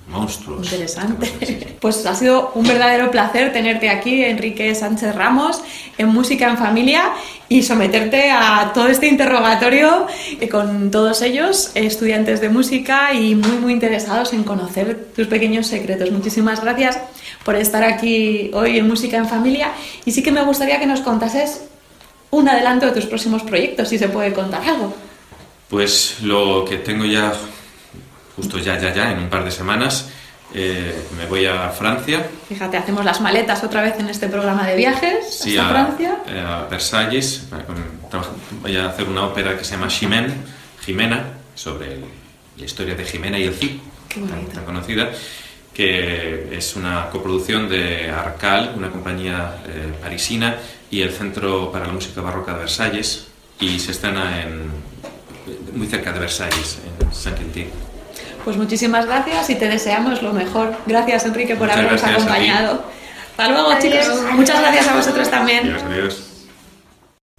monstruos. Interesante. Pues ha sido un verdadero placer tenerte aquí, Enrique Sánchez Ramos, en Música en Familia y someterte a todo este interrogatorio con todos ellos, estudiantes de música y muy, muy interesados en conocer tus pequeños secretos. Muchísimas gracias por estar aquí hoy en Música en Familia y sí que me gustaría que nos contases un adelanto de tus próximos proyectos, si se puede contar algo. Pues lo que tengo ya justo ya, ya, ya, en un par de semanas. Eh, me voy a Francia. Fíjate, hacemos las maletas otra vez en este programa de viajes sí, a, Francia. Eh, a Versalles. Voy a hacer una ópera que se llama Ximena, Jimena, sobre la historia de Jimena y el Cid, tan, tan, conocida, que es una coproducción de Arcal, una compañía eh, parisina, y el Centro para la Música Barroca de Versalles, y se estrena en, muy cerca de Versalles, en Saint-Quentin. Pues muchísimas gracias y te deseamos lo mejor. Gracias, Enrique, por Muchas habernos acompañado. Hasta luego, adiós, chicos. Adiós. Muchas gracias a vosotros también. Adiós, adiós.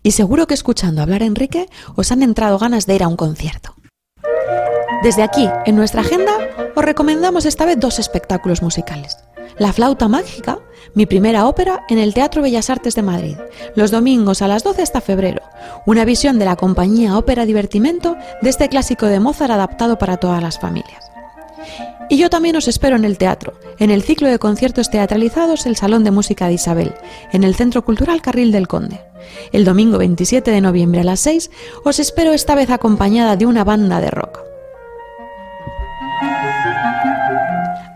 Y seguro que escuchando hablar a Enrique os han entrado ganas de ir a un concierto. Desde aquí, en nuestra agenda, os recomendamos esta vez dos espectáculos musicales. La flauta mágica, mi primera ópera en el Teatro Bellas Artes de Madrid, los domingos a las 12 hasta febrero, una visión de la compañía Ópera Divertimento de este clásico de Mozart adaptado para todas las familias. Y yo también os espero en el teatro, en el ciclo de conciertos teatralizados El Salón de Música de Isabel, en el Centro Cultural Carril del Conde. El domingo 27 de noviembre a las 6 os espero esta vez acompañada de una banda de rock.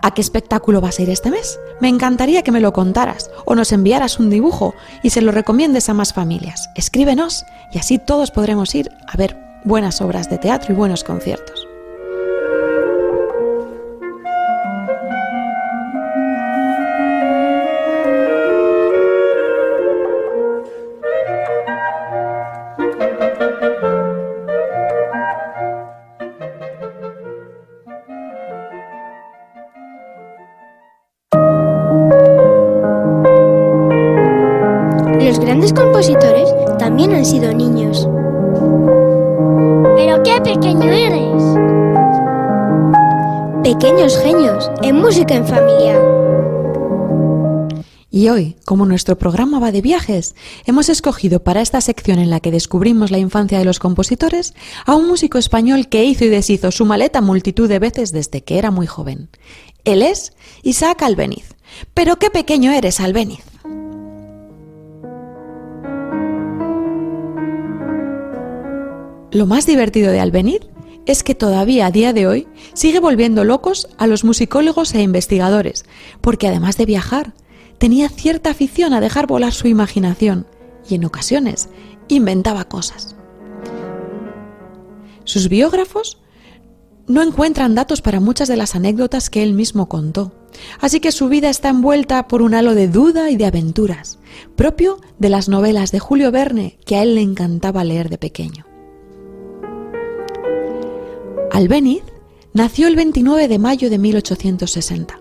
¿A qué espectáculo vas a ir este mes? Me encantaría que me lo contaras o nos enviaras un dibujo y se lo recomiendes a más familias. Escríbenos y así todos podremos ir a ver buenas obras de teatro y buenos conciertos. Pequeños genios en música en familia. Y hoy, como nuestro programa va de viajes, hemos escogido para esta sección en la que descubrimos la infancia de los compositores a un músico español que hizo y deshizo su maleta multitud de veces desde que era muy joven. Él es Isaac Albeniz. Pero qué pequeño eres, Albeniz. Lo más divertido de Albeniz es que todavía a día de hoy sigue volviendo locos a los musicólogos e investigadores, porque además de viajar, tenía cierta afición a dejar volar su imaginación y en ocasiones inventaba cosas. Sus biógrafos no encuentran datos para muchas de las anécdotas que él mismo contó, así que su vida está envuelta por un halo de duda y de aventuras, propio de las novelas de Julio Verne que a él le encantaba leer de pequeño. Albeniz nació el 29 de mayo de 1860.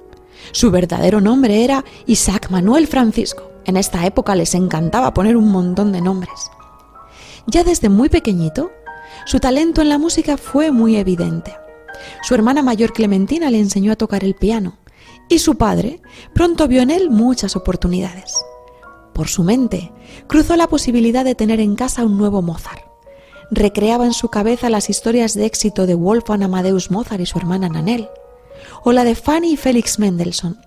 Su verdadero nombre era Isaac Manuel Francisco. En esta época les encantaba poner un montón de nombres. Ya desde muy pequeñito, su talento en la música fue muy evidente. Su hermana mayor Clementina le enseñó a tocar el piano y su padre pronto vio en él muchas oportunidades. Por su mente cruzó la posibilidad de tener en casa un nuevo Mozart recreaba en su cabeza las historias de éxito de Wolfgang Amadeus Mozart y su hermana Nanel, o la de Fanny y Félix Mendelssohn,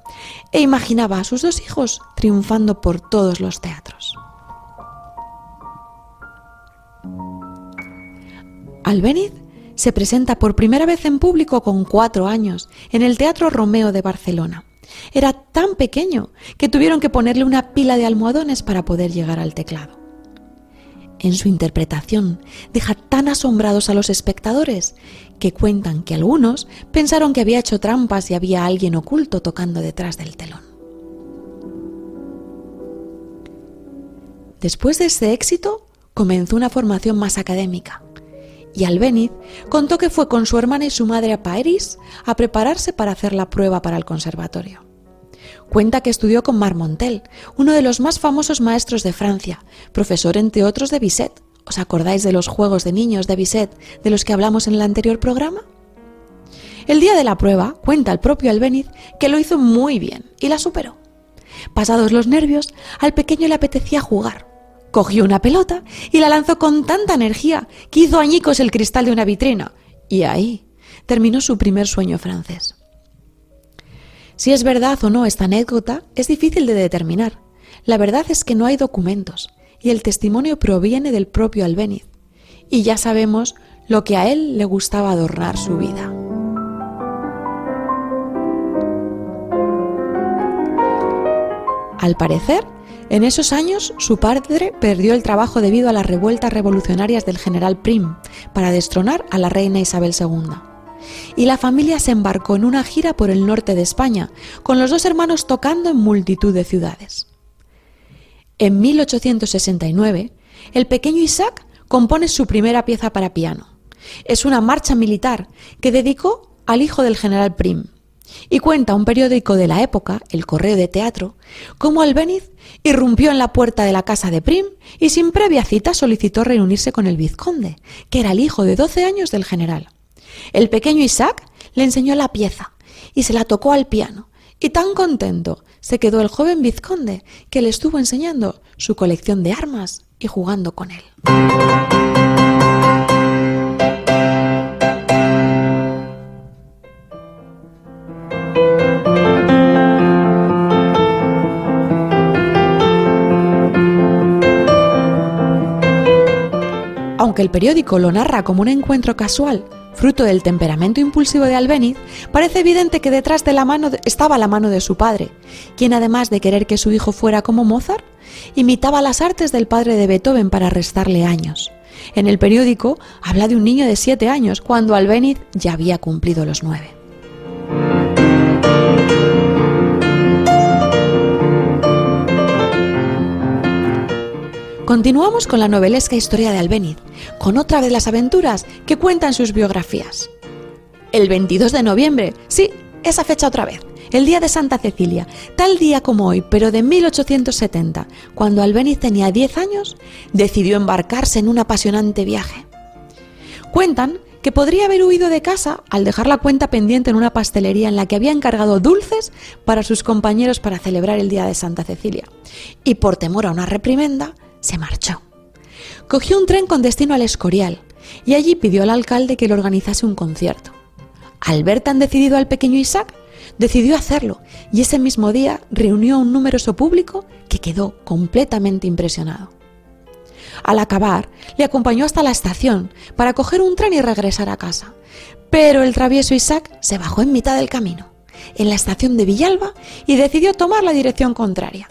e imaginaba a sus dos hijos triunfando por todos los teatros. Albeniz se presenta por primera vez en público con cuatro años en el Teatro Romeo de Barcelona. Era tan pequeño que tuvieron que ponerle una pila de almohadones para poder llegar al teclado en su interpretación deja tan asombrados a los espectadores que cuentan que algunos pensaron que había hecho trampas y había alguien oculto tocando detrás del telón. Después de ese éxito, comenzó una formación más académica y Albeniz contó que fue con su hermana y su madre a París a prepararse para hacer la prueba para el conservatorio. Cuenta que estudió con Marmontel, uno de los más famosos maestros de Francia, profesor entre otros de Bizet ¿Os acordáis de los juegos de niños de Bisset de los que hablamos en el anterior programa? El día de la prueba, cuenta el propio Albeniz que lo hizo muy bien y la superó. Pasados los nervios, al pequeño le apetecía jugar. Cogió una pelota y la lanzó con tanta energía que hizo añicos el cristal de una vitrina. Y ahí terminó su primer sueño francés. Si es verdad o no esta anécdota es difícil de determinar. La verdad es que no hay documentos y el testimonio proviene del propio Albéniz. Y ya sabemos lo que a él le gustaba adornar su vida. Al parecer, en esos años su padre perdió el trabajo debido a las revueltas revolucionarias del general Prim para destronar a la reina Isabel II. Y la familia se embarcó en una gira por el norte de España, con los dos hermanos tocando en multitud de ciudades. En 1869, el pequeño Isaac compone su primera pieza para piano. Es una marcha militar que dedicó al hijo del general Prim, y cuenta un periódico de la época, El Correo de Teatro, cómo Albéniz irrumpió en la puerta de la casa de Prim y sin previa cita solicitó reunirse con el vizconde, que era el hijo de 12 años del general. El pequeño Isaac le enseñó la pieza y se la tocó al piano, y tan contento se quedó el joven vizconde que le estuvo enseñando su colección de armas y jugando con él. Aunque el periódico lo narra como un encuentro casual, fruto del temperamento impulsivo de Albéniz, parece evidente que detrás de la mano estaba la mano de su padre, quien además de querer que su hijo fuera como Mozart, imitaba las artes del padre de Beethoven para restarle años. En el periódico habla de un niño de siete años, cuando Albéniz ya había cumplido los nueve. Continuamos con la novelesca historia de Albéniz, con otra de las aventuras que cuentan sus biografías. El 22 de noviembre, sí, esa fecha otra vez, el día de Santa Cecilia, tal día como hoy, pero de 1870, cuando Albéniz tenía 10 años, decidió embarcarse en un apasionante viaje. Cuentan que podría haber huido de casa al dejar la cuenta pendiente en una pastelería en la que había encargado dulces para sus compañeros para celebrar el día de Santa Cecilia, y por temor a una reprimenda, se marchó. Cogió un tren con destino al Escorial y allí pidió al alcalde que le organizase un concierto. Al ver tan decidido al pequeño Isaac, decidió hacerlo y ese mismo día reunió un numeroso público que quedó completamente impresionado. Al acabar, le acompañó hasta la estación para coger un tren y regresar a casa. Pero el travieso Isaac se bajó en mitad del camino, en la estación de Villalba, y decidió tomar la dirección contraria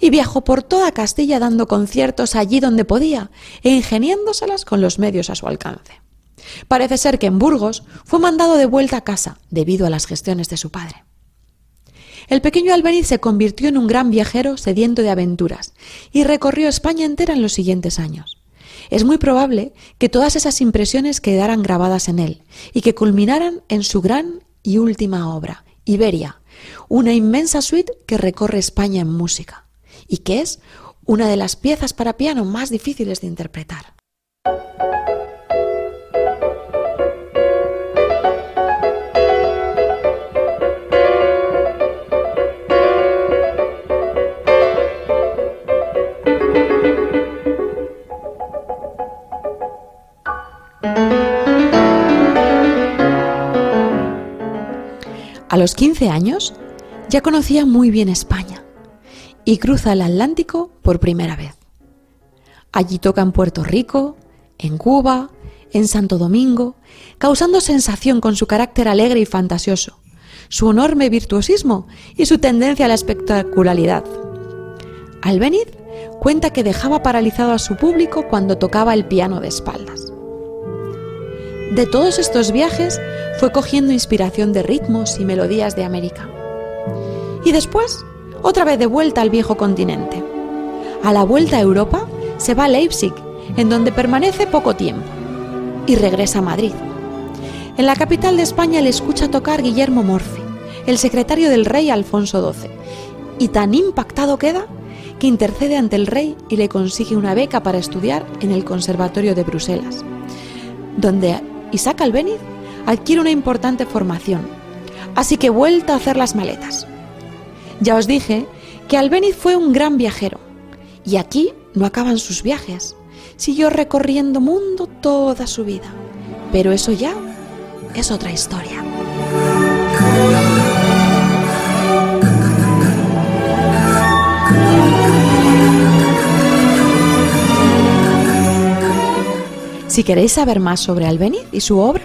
y viajó por toda Castilla dando conciertos allí donde podía e ingeniándoselas con los medios a su alcance. Parece ser que en Burgos fue mandado de vuelta a casa debido a las gestiones de su padre. El pequeño Albeniz se convirtió en un gran viajero sediento de aventuras y recorrió España entera en los siguientes años. Es muy probable que todas esas impresiones quedaran grabadas en él y que culminaran en su gran y última obra, Iberia, una inmensa suite que recorre España en música y que es una de las piezas para piano más difíciles de interpretar. A los 15 años ya conocía muy bien España y cruza el Atlántico por primera vez. Allí toca en Puerto Rico, en Cuba, en Santo Domingo, causando sensación con su carácter alegre y fantasioso, su enorme virtuosismo y su tendencia a la espectacularidad. Albeniz cuenta que dejaba paralizado a su público cuando tocaba el piano de espaldas. De todos estos viajes fue cogiendo inspiración de ritmos y melodías de América. Y después otra vez de vuelta al viejo continente. A la vuelta a Europa se va a Leipzig, en donde permanece poco tiempo, y regresa a Madrid. En la capital de España le escucha tocar Guillermo Morfi, el secretario del rey Alfonso XII, y tan impactado queda que intercede ante el rey y le consigue una beca para estudiar en el Conservatorio de Bruselas, donde Isaac Albéniz adquiere una importante formación. Así que vuelta a hacer las maletas. Ya os dije que Albéniz fue un gran viajero, y aquí no acaban sus viajes. Siguió recorriendo mundo toda su vida. Pero eso ya es otra historia. Si queréis saber más sobre Albéniz y su obra,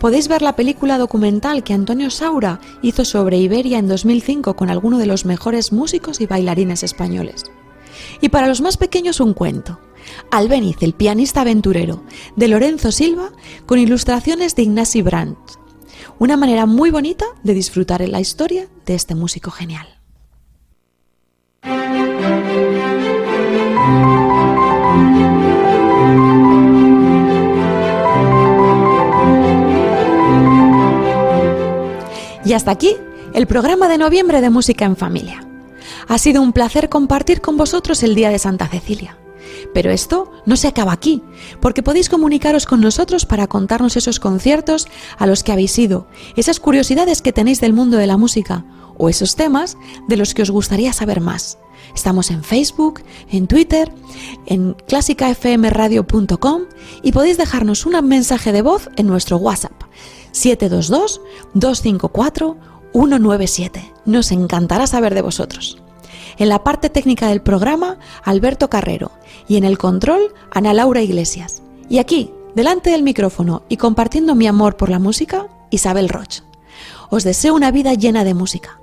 podéis ver la película documental que Antonio Saura hizo sobre Iberia en 2005 con alguno de los mejores músicos y bailarines españoles. Y para los más pequeños un cuento, Albéniz, el pianista aventurero, de Lorenzo Silva, con ilustraciones de Ignasi Brandt. Una manera muy bonita de disfrutar la historia de este músico genial. Y hasta aquí el programa de noviembre de Música en Familia. Ha sido un placer compartir con vosotros el Día de Santa Cecilia. Pero esto no se acaba aquí, porque podéis comunicaros con nosotros para contarnos esos conciertos a los que habéis ido, esas curiosidades que tenéis del mundo de la música o esos temas de los que os gustaría saber más. Estamos en Facebook, en Twitter, en clásicafmradio.com y podéis dejarnos un mensaje de voz en nuestro WhatsApp 722-254-197. Nos encantará saber de vosotros. En la parte técnica del programa, Alberto Carrero. Y en el control, Ana Laura Iglesias. Y aquí, delante del micrófono y compartiendo mi amor por la música, Isabel Roch. Os deseo una vida llena de música.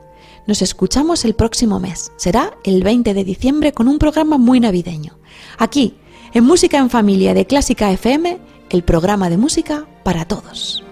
Nos escuchamos el próximo mes. Será el 20 de diciembre con un programa muy navideño. Aquí, en Música en Familia de Clásica FM, el programa de música para todos.